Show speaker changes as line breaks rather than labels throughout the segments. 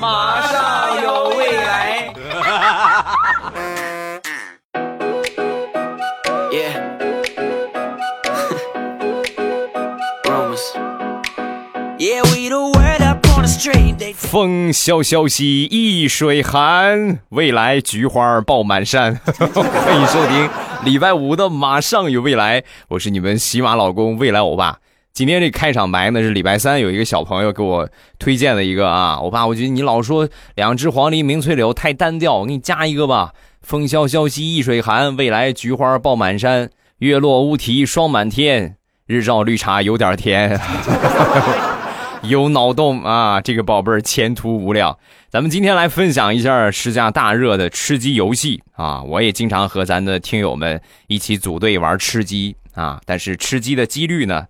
马上有未来。
风萧萧兮易水寒，未来菊花爆满山。欢迎收听礼拜五的《马上有未来》，我是你们喜马老公未来欧巴。今天这开场白呢是礼拜三有一个小朋友给我推荐的一个啊，我爸，我觉得你老说两只黄鹂鸣翠柳太单调，我给你加一个吧。风萧萧兮易水寒，未来菊花爆满山，月落乌啼霜满天，日照绿茶有点甜。有脑洞啊，这个宝贝儿前途无量。咱们今天来分享一下时下大热的吃鸡游戏啊！我也经常和咱的听友们一起组队玩吃鸡啊，但是吃鸡的几率呢？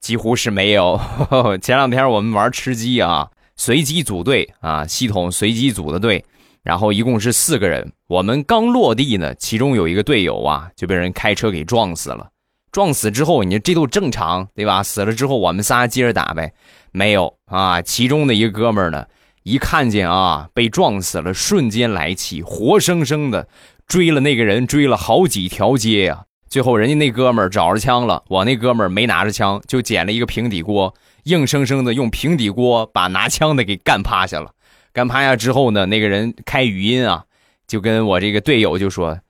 几乎是没有。前两天我们玩吃鸡啊，随机组队啊，系统随机组的队，然后一共是四个人。我们刚落地呢，其中有一个队友啊就被人开车给撞死了。撞死之后，你这都正常对吧？死了之后，我们仨接着打呗。没有啊，其中的一个哥们儿呢，一看见啊被撞死了，瞬间来气，活生生的追了那个人，追了好几条街呀。最后，人家那哥们儿找着枪了，我那哥们儿没拿着枪，就捡了一个平底锅，硬生生的用平底锅把拿枪的给干趴下了。干趴下之后呢，那个人开语音啊，就跟我这个队友就说：“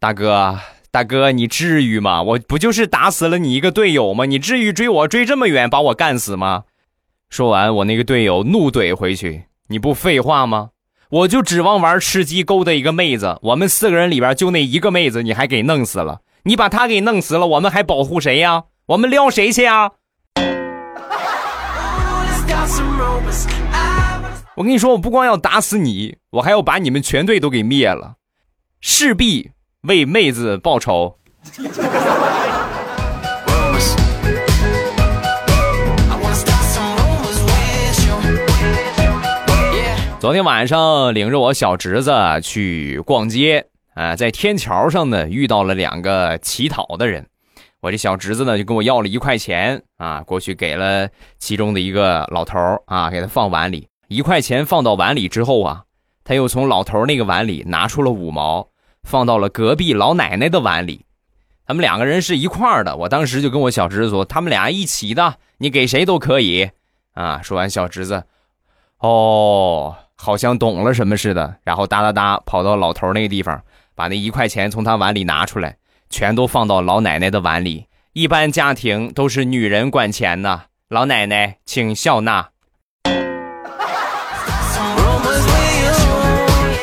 大哥，大哥，你至于吗？我不就是打死了你一个队友吗？你至于追我追这么远把我干死吗？”说完，我那个队友怒怼回去：“你不废话吗？我就指望玩吃鸡勾搭一个妹子，我们四个人里边就那一个妹子，你还给弄死了。”你把他给弄死了，我们还保护谁呀？我们撩谁去呀？我跟你说，我不光要打死你，我还要把你们全队都给灭了，势必为妹子报仇。昨天晚上领着我小侄子去逛街。啊，在天桥上呢遇到了两个乞讨的人，我这小侄子呢就跟我要了一块钱啊，过去给了其中的一个老头啊，给他放碗里。一块钱放到碗里之后啊，他又从老头那个碗里拿出了五毛，放到了隔壁老奶奶的碗里。他们两个人是一块的，我当时就跟我小侄子说，他们俩一起的，你给谁都可以啊。说完，小侄子，哦，好像懂了什么似的，然后哒哒哒跑到老头那个地方。把那一块钱从他碗里拿出来，全都放到老奶奶的碗里。一般家庭都是女人管钱呢，老奶奶请笑纳。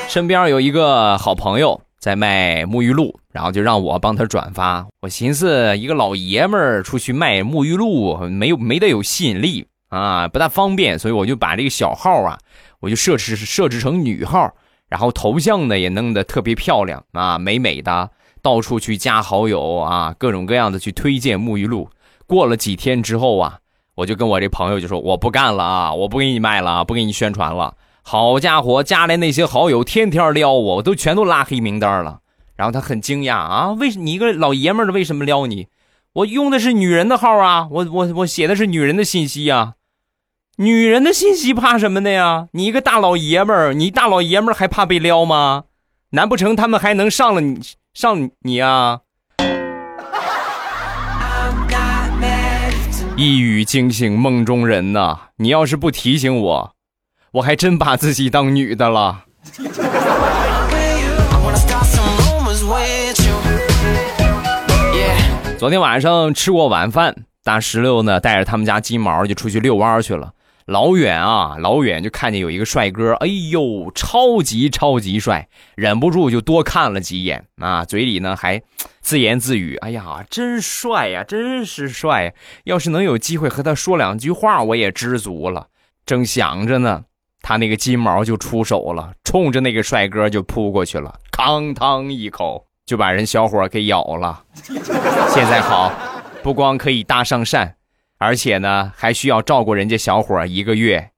身边有一个好朋友在卖沐浴露，然后就让我帮他转发。我寻思，一个老爷们儿出去卖沐浴露，没有没得有吸引力啊，不大方便，所以我就把这个小号啊，我就设置设置成女号。然后头像呢也弄得特别漂亮啊，美美的，到处去加好友啊，各种各样的去推荐沐浴露。过了几天之后啊，我就跟我这朋友就说我不干了啊，我不给你卖了，不给你宣传了。好家伙，加来那些好友天天撩我，我都全都拉黑名单了。然后他很惊讶啊，为什你一个老爷们的为什么撩你？我用的是女人的号啊，我我我写的是女人的信息啊。女人的信息怕什么的呀？你一个大老爷们儿，你大老爷们儿还怕被撩吗？难不成他们还能上了你上你啊？一语惊醒梦中人呐！你要是不提醒我，我还真把自己当女的了。昨天晚上吃过晚饭，大石榴呢带着他们家金毛就出去遛弯去了。老远啊，老远就看见有一个帅哥，哎呦，超级超级帅，忍不住就多看了几眼啊，嘴里呢还自言自语：“哎呀，真帅呀，真是帅！要是能有机会和他说两句话，我也知足了。”正想着呢，他那个金毛就出手了，冲着那个帅哥就扑过去了，哐当一口就把人小伙给咬了。现在好，不光可以搭上讪。而且呢，还需要照顾人家小伙一个月。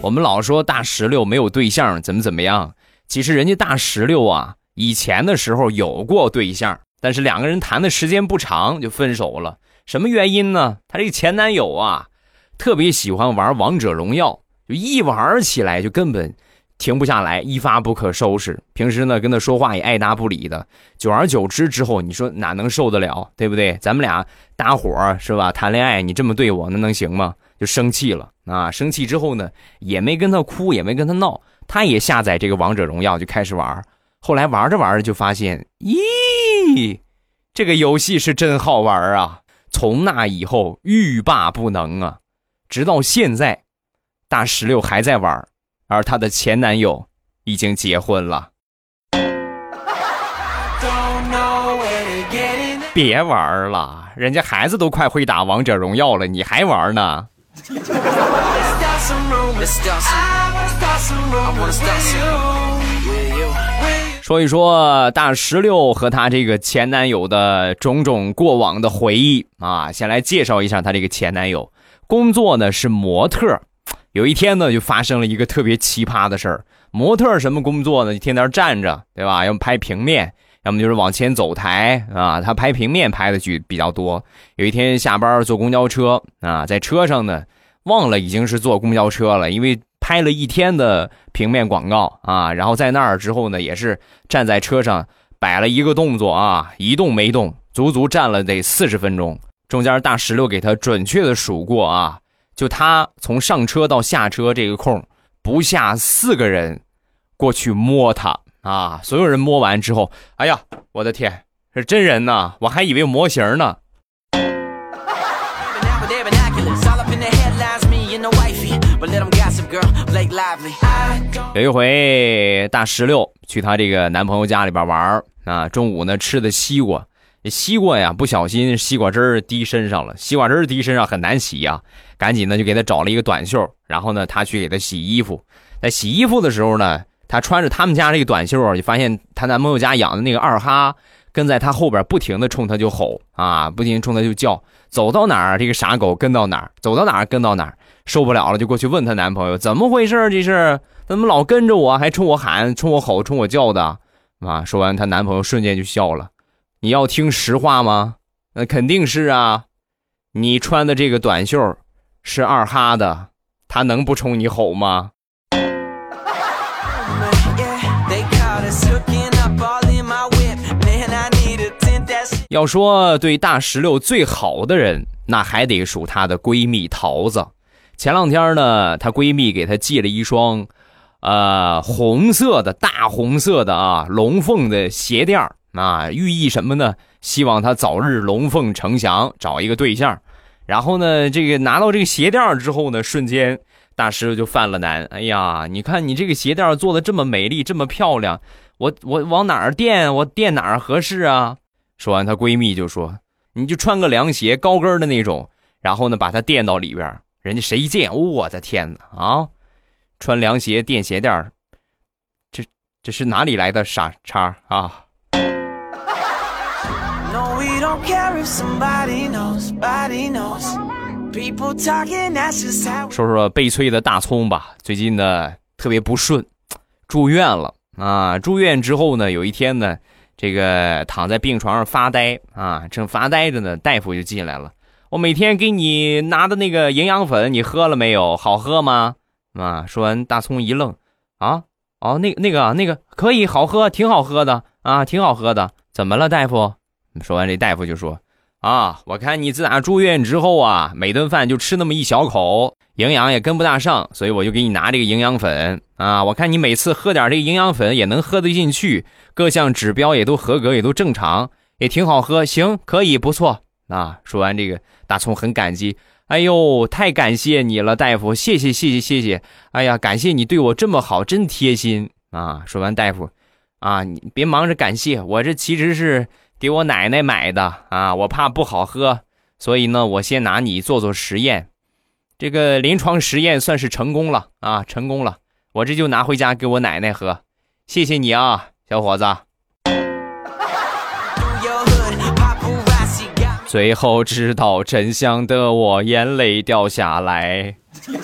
我们老说大石榴没有对象，怎么怎么样？其实人家大石榴啊，以前的时候有过对象但是两个人谈的时间不长就分手了。什么原因呢？她这个前男友啊，特别喜欢玩王者荣耀，就一玩起来就根本停不下来，一发不可收拾。平时呢跟他说话也爱答不理的，久而久之之后，你说哪能受得了，对不对？咱们俩搭伙是吧？谈恋爱你这么对我，那能行吗？就生气了啊！生气之后呢，也没跟他哭，也没跟他闹，他也下载这个王者荣耀就开始玩。后来玩着玩着就发现，咦，这个游戏是真好玩啊！从那以后欲罢不能啊，直到现在，大石榴还在玩，而她的前男友已经结婚了。别玩了，人家孩子都快会打王者荣耀了，你还玩呢？说一说大石榴和她这个前男友的种种过往的回忆啊，先来介绍一下她这个前男友，工作呢是模特。有一天呢，就发生了一个特别奇葩的事儿。模特什么工作呢？就天天站着，对吧？要么拍平面，要么就是往前走台啊。他拍平面拍的剧比较多。有一天下班坐公交车啊，在车上呢，忘了已经是坐公交车了，因为。拍了一天的平面广告啊，然后在那儿之后呢，也是站在车上摆了一个动作啊，一动没动，足足站了得四十分钟。中间大石榴给他准确的数过啊，就他从上车到下车这个空，不下四个人过去摸他啊。所有人摸完之后，哎呀，我的天，是真人呐，我还以为模型呢。有一回，大石榴去她这个男朋友家里边玩啊，中午呢吃的西瓜，西瓜呀不小心西瓜汁滴身上了，西瓜汁滴身上很难洗呀，赶紧呢就给他找了一个短袖，然后呢他去给他洗衣服，在洗衣服的时候呢，他穿着他们家这个短袖，就发现她男朋友家养的那个二哈跟在他后边不停的冲他就吼啊，不停冲他就叫，走到哪儿这个傻狗跟到哪儿，走到哪儿跟到哪儿。受不了了，就过去问她男朋友怎么回事这是怎么老跟着我，还冲我喊、冲我吼、冲我叫的？啊！说完，她男朋友瞬间就笑了。你要听实话吗？那肯定是啊。你穿的这个短袖是二哈的，他能不冲你吼吗？要说对大石榴最好的人，那还得数她的闺蜜桃子。前两天呢，她闺蜜给她寄了一双，呃，红色的大红色的啊龙凤的鞋垫啊，寓意什么呢？希望他早日龙凤呈祥，找一个对象。然后呢，这个拿到这个鞋垫之后呢，瞬间大师就犯了难。哎呀，你看你这个鞋垫做的这么美丽，这么漂亮，我我往哪儿垫？我垫哪儿合适啊？说完，她闺蜜就说：“你就穿个凉鞋，高跟的那种，然后呢，把它垫到里边。”人家谁见？我的天哪！啊，穿凉鞋垫鞋垫这这是哪里来的傻叉啊？说说悲催的大葱吧，最近呢特别不顺，住院了啊！住院之后呢，有一天呢，这个躺在病床上发呆啊，正发呆着呢，大夫就进来了。我每天给你拿的那个营养粉，你喝了没有？好喝吗？啊！说完，大葱一愣，啊，哦，那那个那个可以，好喝，挺好喝的啊，挺好喝的。怎么了，大夫？说完，这大夫就说，啊，我看你自打住院之后啊，每顿饭就吃那么一小口，营养也跟不大上，所以我就给你拿这个营养粉啊。我看你每次喝点这个营养粉也能喝得进去，各项指标也都合格，也都正常，也挺好喝。行，可以，不错。啊！说完这个，大葱很感激。哎呦，太感谢你了，大夫！谢谢，谢谢，谢谢！哎呀，感谢你对我这么好，真贴心啊！说完，大夫，啊，你别忙着感谢我，这其实是给我奶奶买的啊，我怕不好喝，所以呢，我先拿你做做实验。这个临床实验算是成功了啊，成功了！我这就拿回家给我奶奶喝。谢谢你啊，小伙子。最后知道真相的我，眼泪掉下来。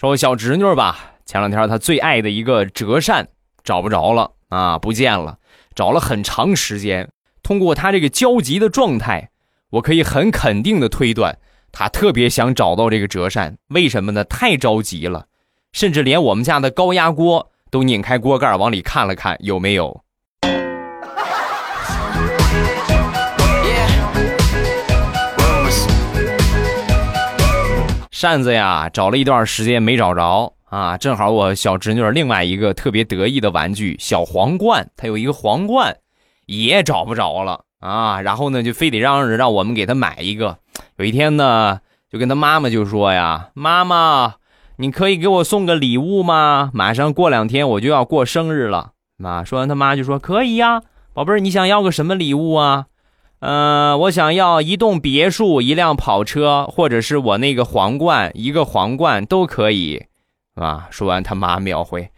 说小侄女吧，前两天他最爱的一个折扇找不着了啊，不见了，找了很长时间。通过他这个焦急的状态，我可以很肯定的推断，他特别想找到这个折扇。为什么呢？太着急了，甚至连我们家的高压锅都拧开锅盖往里看了看有没有。扇子呀，找了一段时间没找着啊，正好我小侄女另外一个特别得意的玩具小皇冠，她有一个皇冠，也找不着了啊。然后呢，就非得让让我们给她买一个。有一天呢，就跟他妈妈就说呀：“妈妈，你可以给我送个礼物吗？马上过两天我就要过生日了。”妈说完，他妈就说：“可以呀，宝贝儿，你想要个什么礼物啊？”嗯，我想要一栋别墅、一辆跑车，或者是我那个皇冠，一个皇冠都可以，啊！说完，他妈秒回：“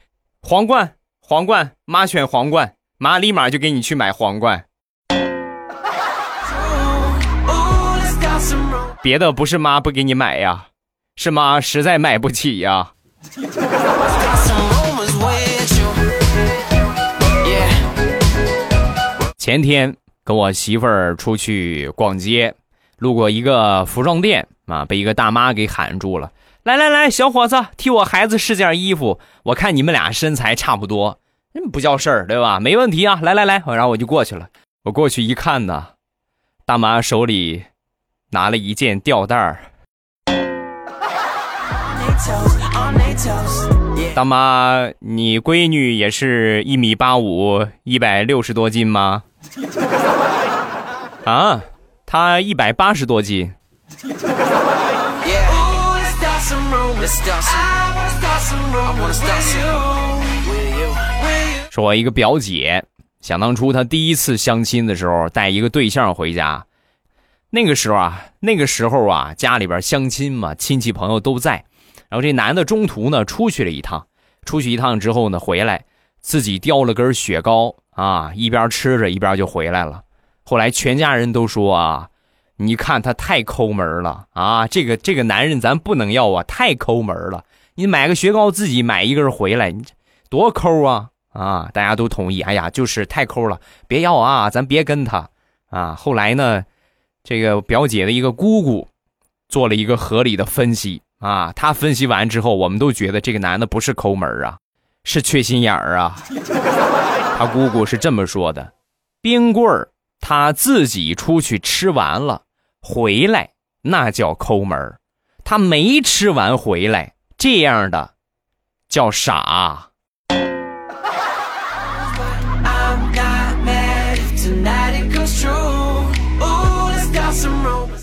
皇冠，皇冠，妈选皇冠，妈立马就给你去买皇冠。”别的不是妈不给你买呀，是妈实在买不起呀。前天。跟我媳妇儿出去逛街，路过一个服装店啊，被一个大妈给喊住了。来来来，小伙子，替我孩子试件衣服。我看你们俩身材差不多，不叫事儿，对吧？没问题啊，来来来，然后我就过去了。我过去一看呢，大妈手里拿了一件吊带儿。大妈，你闺女也是一米八五，一百六十多斤吗？啊，她一百八十多斤。说，我一个表姐，想当初她第一次相亲的时候，带一个对象回家。那个时候啊，那个时候啊，家里边相亲嘛，亲戚朋友都在。然后这男的中途呢，出去了一趟，出去一趟之后呢，回来自己叼了根雪糕啊，一边吃着一边就回来了。后来全家人都说啊，你看他太抠门了啊！这个这个男人咱不能要啊，太抠门了。你买个雪糕自己买一根回来，你这多抠啊啊！大家都同意，哎呀，就是太抠了，别要啊，咱别跟他啊。后来呢，这个表姐的一个姑姑做了一个合理的分析啊，她分析完之后，我们都觉得这个男的不是抠门啊，是缺心眼儿啊。他姑姑是这么说的：冰棍儿。他自己出去吃完了，回来那叫抠门他没吃完回来，这样的叫傻。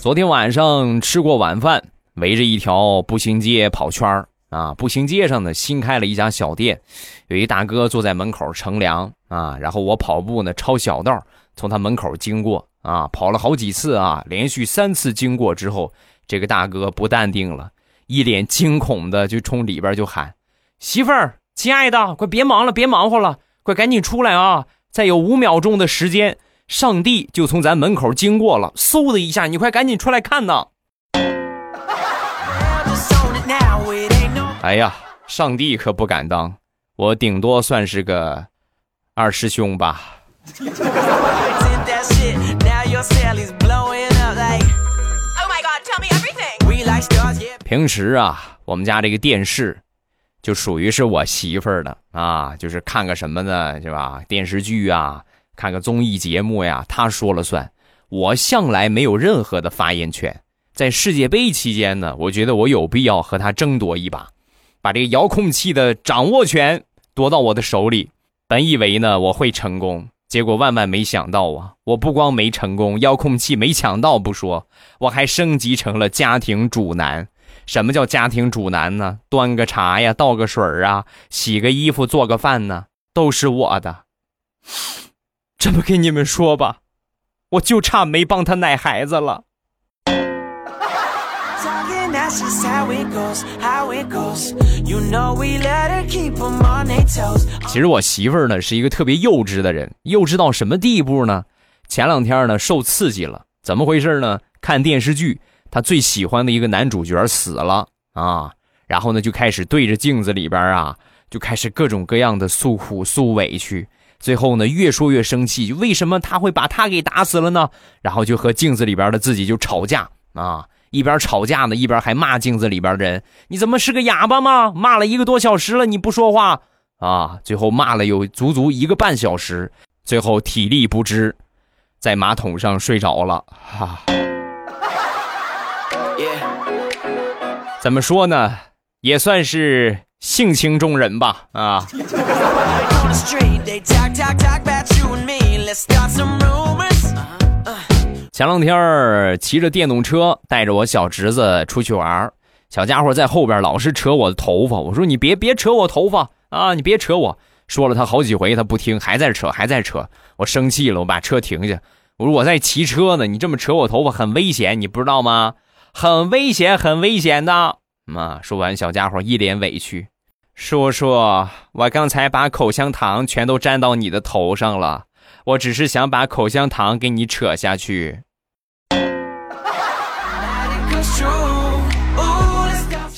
昨天晚上吃过晚饭，围着一条步行街跑圈儿啊！步行街上呢新开了一家小店，有一大哥坐在门口乘凉啊，然后我跑步呢抄小道。从他门口经过啊，跑了好几次啊，连续三次经过之后，这个大哥不淡定了，一脸惊恐的就冲里边就喊：“媳妇儿，亲爱的，快别忙了，别忙活了，快赶紧出来啊！再有五秒钟的时间，上帝就从咱门口经过了，嗖的一下，你快赶紧出来看呐！” 哎呀，上帝可不敢当，我顶多算是个二师兄吧。平时啊，我们家这个电视就属于是我媳妇儿的啊，就是看个什么呢，是吧？电视剧啊，看个综艺节目呀，她说了算。我向来没有任何的发言权。在世界杯期间呢，我觉得我有必要和她争夺一把，把这个遥控器的掌握权夺到我的手里。本以为呢，我会成功。结果万万没想到啊！我不光没成功，遥控器没抢到不说，我还升级成了家庭主男。什么叫家庭主男呢？端个茶呀，倒个水啊，洗个衣服，做个饭呢，都是我的。这么跟你们说吧，我就差没帮他奶孩子了。其实我媳妇儿呢是一个特别幼稚的人，幼稚到什么地步呢？前两天呢受刺激了，怎么回事呢？看电视剧，她最喜欢的一个男主角死了啊，然后呢就开始对着镜子里边啊，就开始各种各样的诉苦诉委屈。最后呢，越说越生气，为什么他会把他给打死了呢？然后就和镜子里边的自己就吵架啊，一边吵架呢，一边还骂镜子里边的人：“你怎么是个哑巴吗？骂了一个多小时了，你不说话啊？”最后骂了有足足一个半小时，最后体力不支，在马桶上睡着了。哈，怎么说呢？也算是性情中人吧。啊。前两天骑着电动车带着我小侄子出去玩小家伙在后边老是扯我的头发，我说你别别扯我头发啊，你别扯我。说了他好几回，他不听，还在扯，还在扯。我生气了，我把车停下，我说我在骑车呢，你这么扯我头发很危险，你不知道吗？很危险，很危险的。妈，说完小家伙一脸委屈。叔叔，我刚才把口香糖全都粘到你的头上了，我只是想把口香糖给你扯下去。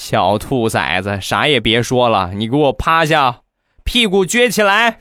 小兔崽子，啥也别说了，你给我趴下，屁股撅起来。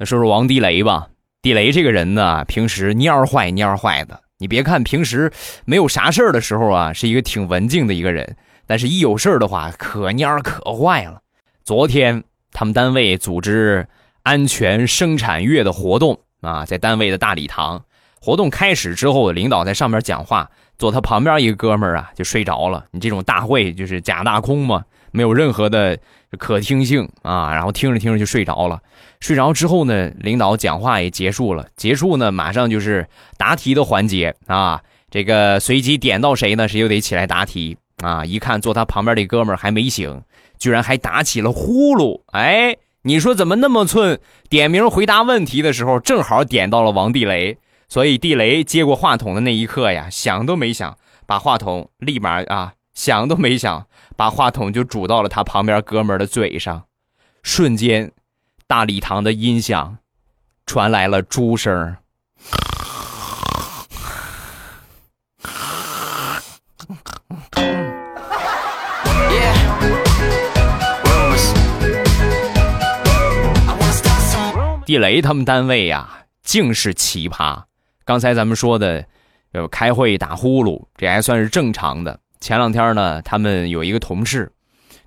说说王地雷吧，地雷这个人呢，平时蔫坏蔫坏的。你别看平时没有啥事儿的时候啊，是一个挺文静的一个人，但是一有事儿的话，可蔫可坏了。昨天他们单位组织安全生产月的活动啊，在单位的大礼堂。活动开始之后，领导在上面讲话，坐他旁边一个哥们儿啊就睡着了。你这种大会就是假大空嘛，没有任何的可听性啊，然后听着听着就睡着了。睡着之后呢，领导讲话也结束了。结束呢，马上就是答题的环节啊。这个随机点到谁呢，谁就得起来答题啊。一看坐他旁边这哥们儿还没醒，居然还打起了呼噜。哎，你说怎么那么寸？点名回答问题的时候，正好点到了王地雷。所以地雷接过话筒的那一刻呀，想都没想，把话筒立马啊，想都没想，把话筒就拄到了他旁边哥们儿的嘴上，瞬间。大礼堂的音响传来了猪声。地雷他们单位呀，竟是奇葩。刚才咱们说的，呃，开会打呼噜，这还算是正常的。前两天呢，他们有一个同事，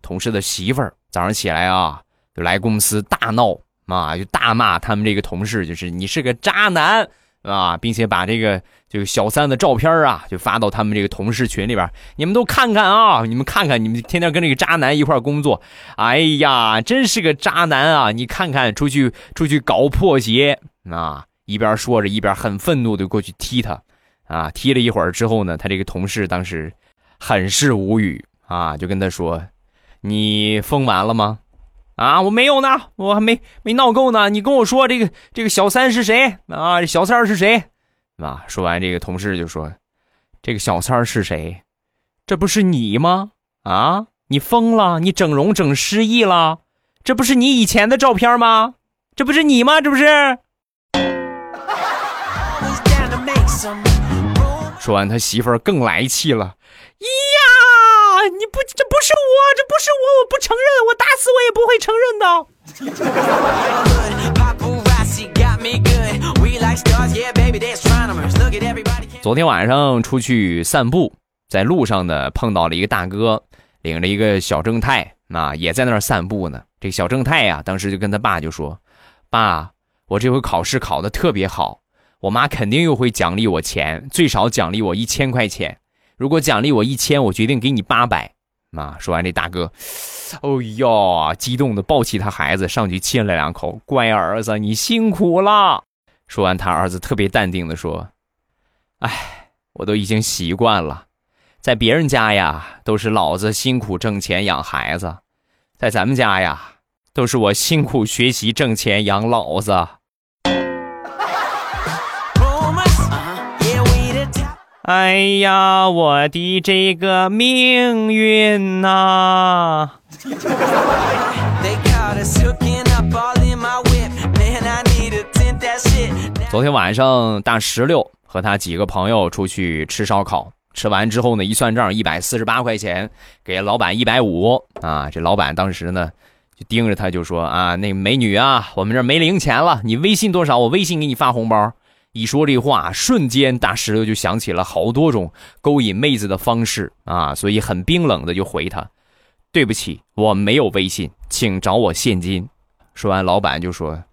同事的媳妇儿早上起来啊。就来公司大闹啊，就大骂他们这个同事，就是你是个渣男啊，并且把这个这个小三的照片啊，就发到他们这个同事群里边，你们都看看啊，你们看看，你们天天跟这个渣男一块工作，哎呀，真是个渣男啊！你看看，出去出去搞破鞋啊！一边说着，一边很愤怒的过去踢他，啊，踢了一会儿之后呢，他这个同事当时很是无语啊，就跟他说：“你疯完了吗？”啊，我没有呢，我还没没闹够呢。你跟我说这个这个小三是谁啊？小三是谁？啊，说完这个同事就说：“这个小三是谁？这不是你吗？啊，你疯了？你整容整失忆了？这不是你以前的照片吗？这不是你吗？这不是？”说完，他媳妇儿更来气了。呀你不，这不是我，这不是我，我不承认，我打死我也不会承认的。昨天晚上出去散步，在路上呢碰到了一个大哥，领着一个小正太，啊，也在那儿散步呢。这小正太呀，当时就跟他爸就说：“爸，我这回考试考的特别好，我妈肯定又会奖励我钱，最少奖励我一千块钱。”如果奖励我一千，我决定给你八百。啊！说完，这大哥，哦哟，激动的抱起他孩子上去亲了两口。乖儿子，你辛苦了。说完，他儿子特别淡定的说：“哎，我都已经习惯了，在别人家呀，都是老子辛苦挣钱养孩子；在咱们家呀，都是我辛苦学习挣钱养老子。”哎呀，我的这个命运呐！昨天晚上大石榴和他几个朋友出去吃烧烤，吃完之后呢，一算账，一百四十八块钱，给老板一百五啊。这老板当时呢，就盯着他就说啊，那美女啊，我们这没零钱了，你微信多少？我微信给你发红包。一说这话，瞬间大石头就想起了好多种勾引妹子的方式啊，所以很冰冷的就回他：“对不起，我没有微信，请找我现金。”说完，老板就说：“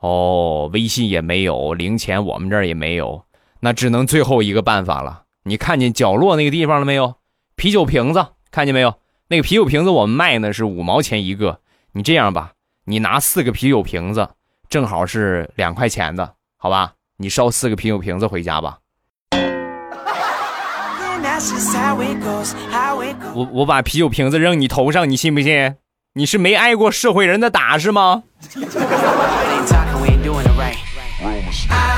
哦，微信也没有，零钱我们这儿也没有，那只能最后一个办法了。你看见角落那个地方了没有？啤酒瓶子，看见没有？那个啤酒瓶子我们卖呢是五毛钱一个。你这样吧，你拿四个啤酒瓶子，正好是两块钱的，好吧？”你烧四个啤酒瓶子回家吧。我我把啤酒瓶子扔你头上，你信不信？你是没挨过社会人的打是吗？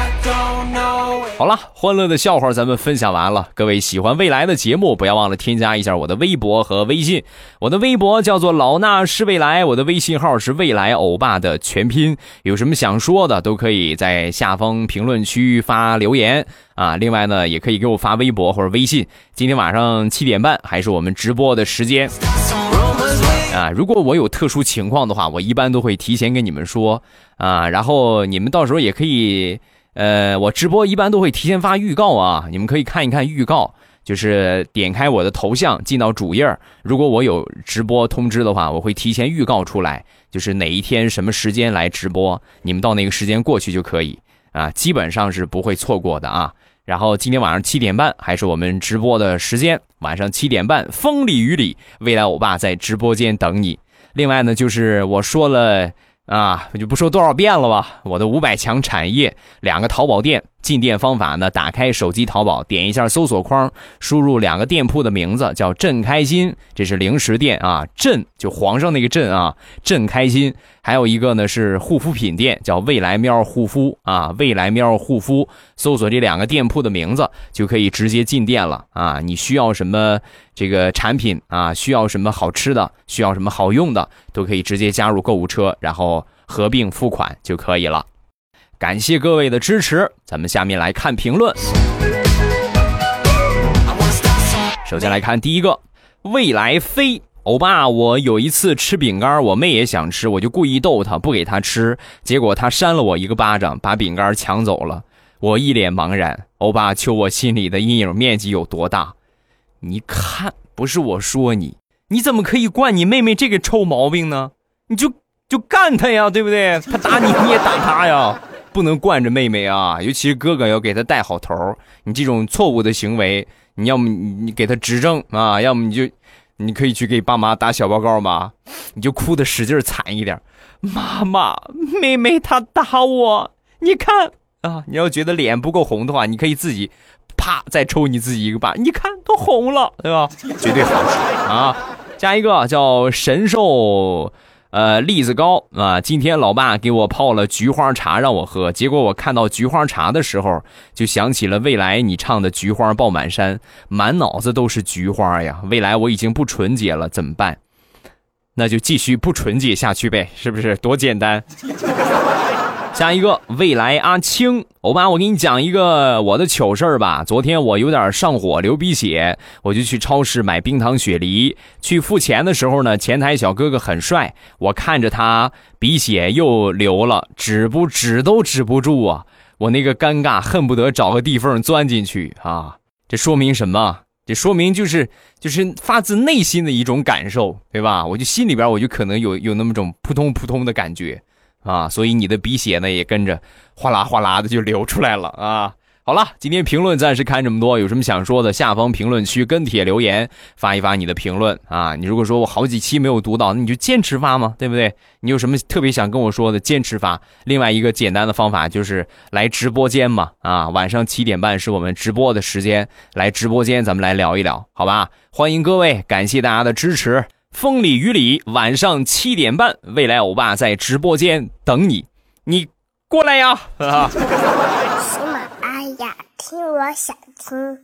好了，欢乐的笑话咱们分享完了。各位喜欢未来的节目，不要忘了添加一下我的微博和微信。我的微博叫做老衲是未来，我的微信号是未来欧巴的全拼。有什么想说的，都可以在下方评论区发留言啊。另外呢，也可以给我发微博或者微信。今天晚上七点半还是我们直播的时间啊。如果我有特殊情况的话，我一般都会提前跟你们说啊。然后你们到时候也可以。呃，我直播一般都会提前发预告啊，你们可以看一看预告，就是点开我的头像进到主页如果我有直播通知的话，我会提前预告出来，就是哪一天什么时间来直播，你们到那个时间过去就可以啊，基本上是不会错过的啊。然后今天晚上七点半还是我们直播的时间，晚上七点半，风里雨里，未来欧巴在直播间等你。另外呢，就是我说了。啊，我就不说多少遍了吧。我的五百强产业，两个淘宝店进店方法呢？打开手机淘宝，点一下搜索框，输入两个店铺的名字，叫“朕开心”，这是零食店啊，“朕”就皇上那个“朕”啊，“朕开心”。还有一个呢是护肤品店，叫“未来喵护肤”啊，“未来喵护肤”。搜索这两个店铺的名字，就可以直接进店了啊。你需要什么这个产品啊？需要什么好吃的？需要什么好用的？都可以直接加入购物车，然后合并付款就可以了。感谢各位的支持，咱们下面来看评论。首先来看第一个，未来飞欧巴，我有一次吃饼干，我妹也想吃，我就故意逗她，不给她吃，结果她扇了我一个巴掌，把饼干抢走了。我一脸茫然，欧巴，求我心里的阴影面积有多大？你看，不是我说你，你怎么可以惯你妹妹这个臭毛病呢？你就就干她呀，对不对？她打你，你也打她呀，不能惯着妹妹啊，尤其是哥哥要给她带好头。你这种错误的行为，你要么你你给她指正啊，要么你就你可以去给爸妈打小报告嘛，你就哭的使劲惨一点。妈妈，妹妹她打我，你看。啊，你要觉得脸不够红的话，你可以自己，啪再抽你自己一个巴，你看都红了，对吧？绝对好啊！加一个叫神兽，呃，栗子糕啊。今天老爸给我泡了菊花茶让我喝，结果我看到菊花茶的时候，就想起了未来你唱的菊花爆满山，满脑子都是菊花呀。未来我已经不纯洁了，怎么办？那就继续不纯洁下去呗，是不是？多简单。下一个未来阿青，欧巴，我给你讲一个我的糗事儿吧。昨天我有点上火，流鼻血，我就去超市买冰糖雪梨。去付钱的时候呢，前台小哥哥很帅，我看着他鼻血又流了，止不止都止不住啊！我那个尴尬，恨不得找个地缝钻进去啊！这说明什么？这说明就是就是发自内心的一种感受，对吧？我就心里边我就可能有有那么种扑通扑通的感觉。啊，所以你的鼻血呢也跟着哗啦哗啦的就流出来了啊！好了，今天评论暂时看这么多，有什么想说的，下方评论区跟帖留言，发一发你的评论啊！你如果说我好几期没有读到，那你就坚持发嘛，对不对？你有什么特别想跟我说的，坚持发。另外一个简单的方法就是来直播间嘛，啊，晚上七点半是我们直播的时间，来直播间咱们来聊一聊，好吧？欢迎各位，感谢大家的支持。风里雨里，晚上七点半，未来欧巴在直播间等你，你过来呀！喜
马拉雅，听我想听。